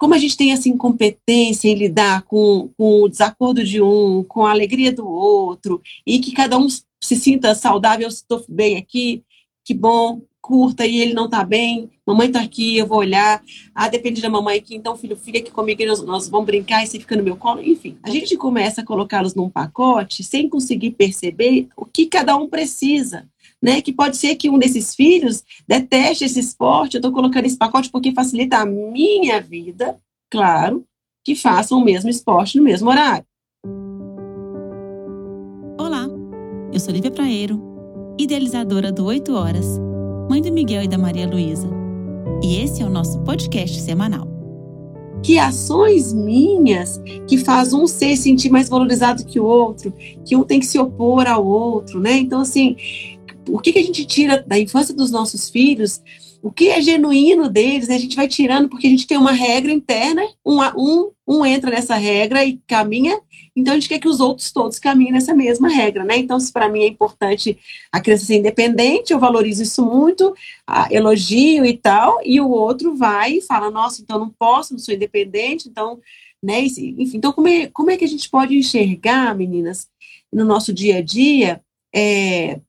como a gente tem essa incompetência em lidar com, com o desacordo de um, com a alegria do outro, e que cada um se sinta saudável, estou bem aqui, que bom, curta, e ele não está bem, mamãe está aqui, eu vou olhar, ah, depende da mamãe aqui, então filho, fica aqui comigo, nós, nós vamos brincar, e você fica no meu colo, enfim. A gente começa a colocá-los num pacote sem conseguir perceber o que cada um precisa né? Que pode ser que um desses filhos deteste esse esporte, eu estou colocando esse pacote porque facilita a minha vida, claro, que façam o mesmo esporte no mesmo horário. Olá, eu sou Lívia Praeiro, idealizadora do 8 Horas, mãe do Miguel e da Maria Luísa. E esse é o nosso podcast semanal. Que ações minhas que faz um ser sentir mais valorizado que o outro, que um tem que se opor ao outro, né? Então, assim, o que, que a gente tira da infância dos nossos filhos, o que é genuíno deles, né? a gente vai tirando porque a gente tem uma regra interna, um, um, um entra nessa regra e caminha, então a gente quer que os outros todos caminhem nessa mesma regra, né? Então, se para mim é importante a criança ser independente, eu valorizo isso muito, elogio e tal, e o outro vai e fala, nossa, então não posso, não sou independente, então, né? Enfim, então como é, como é que a gente pode enxergar, meninas, no nosso dia a dia, é,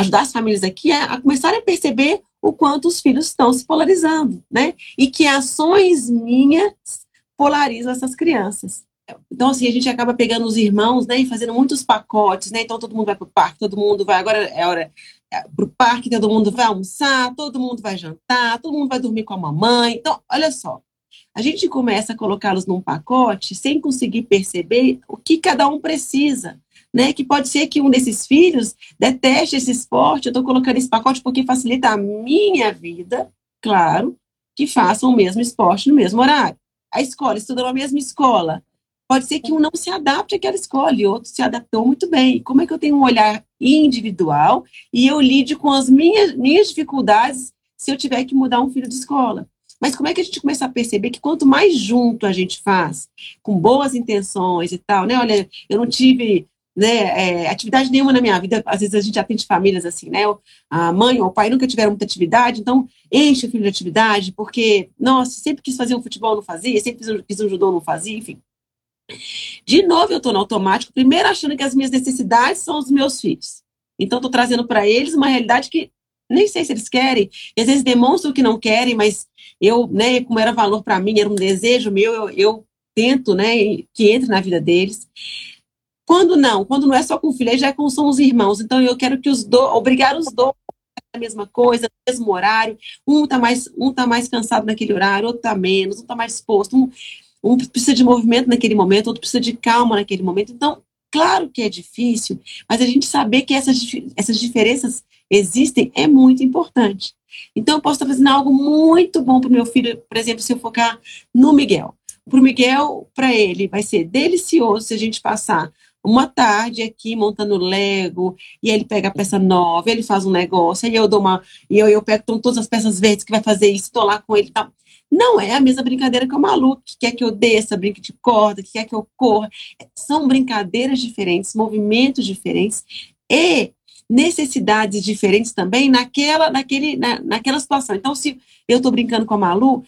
ajudar as famílias aqui a, a começarem a perceber o quanto os filhos estão se polarizando, né? E que ações minhas polarizam essas crianças. Então, assim, a gente acaba pegando os irmãos, né, e fazendo muitos pacotes, né? Então, todo mundo vai para o parque, todo mundo vai. Agora é hora é, para o parque, todo mundo vai almoçar, todo mundo vai jantar, todo mundo vai dormir com a mamãe. Então, olha só, a gente começa a colocá-los num pacote sem conseguir perceber o que cada um precisa né? Que pode ser que um desses filhos deteste esse esporte, eu estou colocando esse pacote porque facilita a minha vida, claro, que façam o mesmo esporte no mesmo horário. A escola, estuda na mesma escola. Pode ser que um não se adapte àquela escola e outro se adaptou muito bem. Como é que eu tenho um olhar individual e eu lide com as minhas, minhas dificuldades se eu tiver que mudar um filho de escola? Mas como é que a gente começa a perceber que quanto mais junto a gente faz, com boas intenções e tal, né? Olha, eu não tive né, é, atividade nenhuma na minha vida, às vezes a gente atende famílias assim, né, a mãe ou o pai nunca tiveram muita atividade, então enche o filho de atividade, porque, nossa, sempre quis fazer um futebol, não fazia, sempre quis um, quis um judô, não fazia, enfim. De novo, eu estou no automático, primeiro achando que as minhas necessidades são os meus filhos. Então, estou trazendo para eles uma realidade que nem sei se eles querem, às vezes demonstram que não querem, mas eu, né, como era valor para mim, era um desejo meu, eu, eu tento, né, que entre na vida deles. Quando não, quando não é só com o filho, aí já é com, são os irmãos. Então eu quero que os dois, obrigar os dois a mesma coisa, no mesmo horário. Um está mais, um tá mais cansado naquele horário, outro está menos, um está mais exposto. Um, um precisa de movimento naquele momento, outro precisa de calma naquele momento. Então, claro que é difícil, mas a gente saber que essas, essas diferenças existem é muito importante. Então, eu posso estar fazendo algo muito bom para meu filho, por exemplo, se eu focar no Miguel. Para Miguel, para ele, vai ser delicioso se a gente passar uma tarde aqui montando Lego, e ele pega a peça nova, ele faz um negócio, aí eu dou uma, e eu, eu pego todas as peças verdes que vai fazer isso, estou lá com ele e tal. Não é a mesma brincadeira que o maluco, que quer que eu desça, brinque de corda, que quer que eu corra. São brincadeiras diferentes, movimentos diferentes e necessidades diferentes também naquela, naquele, na, naquela situação. Então, se eu estou brincando com a Malu,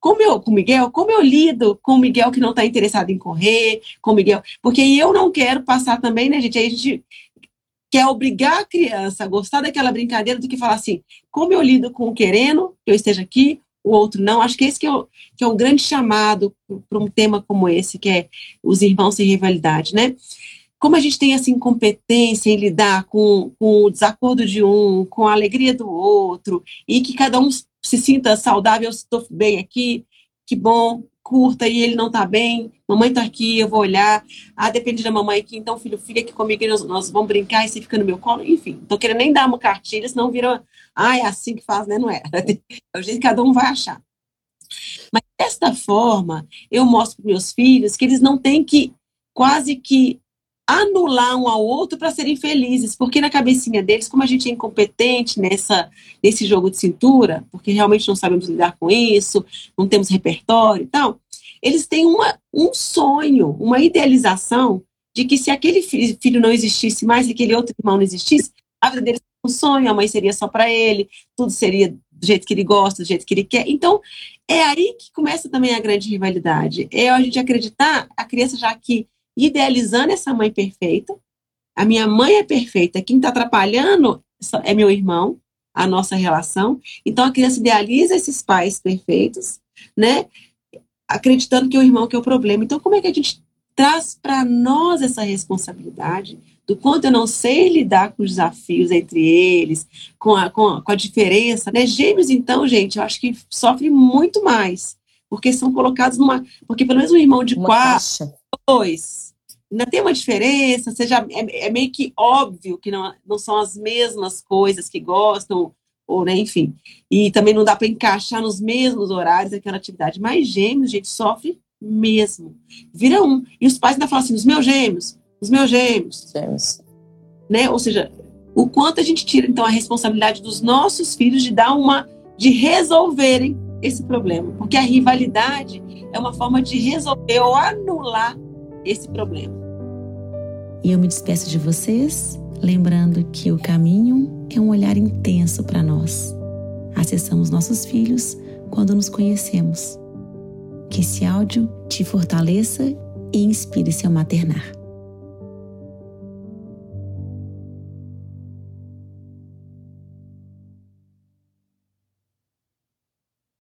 como eu, com o Miguel, como eu lido com o Miguel que não está interessado em correr, com o Miguel, porque eu não quero passar também, né, gente? Aí a gente quer obrigar a criança a gostar daquela brincadeira do que falar assim, como eu lido com o querendo que eu esteja aqui, o outro não. Acho que esse que é, o, que é um grande chamado para um tema como esse, que é os irmãos sem rivalidade, né? Como a gente tem essa incompetência em lidar com, com o desacordo de um, com a alegria do outro, e que cada um se sinta saudável, estou bem aqui, que bom, curta e ele não está bem, mamãe está aqui, eu vou olhar, ah, depende da mamãe aqui, então filho, fica aqui comigo, nós, nós vamos brincar e você fica no meu colo, enfim, tô querendo nem dar uma cartilha, senão vira, ah, é assim que faz, né, não é, é o jeito que cada um vai achar. Mas desta forma, eu mostro para meus filhos que eles não têm que quase que anular um ao outro para serem felizes, porque na cabecinha deles, como a gente é incompetente nessa, nesse jogo de cintura, porque realmente não sabemos lidar com isso, não temos repertório e tal, eles têm uma, um sonho, uma idealização de que se aquele filho não existisse mais, se aquele outro irmão não existisse, a vida deles seria um sonho, a mãe seria só para ele, tudo seria do jeito que ele gosta, do jeito que ele quer. Então, é aí que começa também a grande rivalidade. É a gente acreditar, a criança já aqui idealizando essa mãe perfeita, a minha mãe é perfeita, quem está atrapalhando é meu irmão, a nossa relação. Então, a criança idealiza esses pais perfeitos, né? Acreditando que o irmão que é o problema. Então, como é que a gente traz para nós essa responsabilidade do quanto eu não sei lidar com os desafios entre eles, com a, com a, com a diferença, né? Gêmeos, então, gente, eu acho que sofrem muito mais, porque são colocados numa. Porque pelo menos um irmão de uma quatro, caixa. dois, ainda tem uma diferença, seja, é, é, meio que óbvio que não, não são as mesmas coisas que gostam, ou, né, enfim. E também não dá para encaixar nos mesmos horários aquela atividade. Mas gêmeos, gente, sofre mesmo. Vira um. E os pais ainda falam assim: os meus gêmeos, os meus gêmeos. Gêmeos. Né? Ou seja, o quanto a gente tira, então, a responsabilidade dos nossos filhos de dar uma. de resolverem esse problema. Porque a rivalidade é uma forma de resolver ou anular esse problema. E eu me despeço de vocês, lembrando que o caminho é um olhar intenso para nós. Acessamos nossos filhos quando nos conhecemos. Que esse áudio te fortaleça e inspire seu maternar.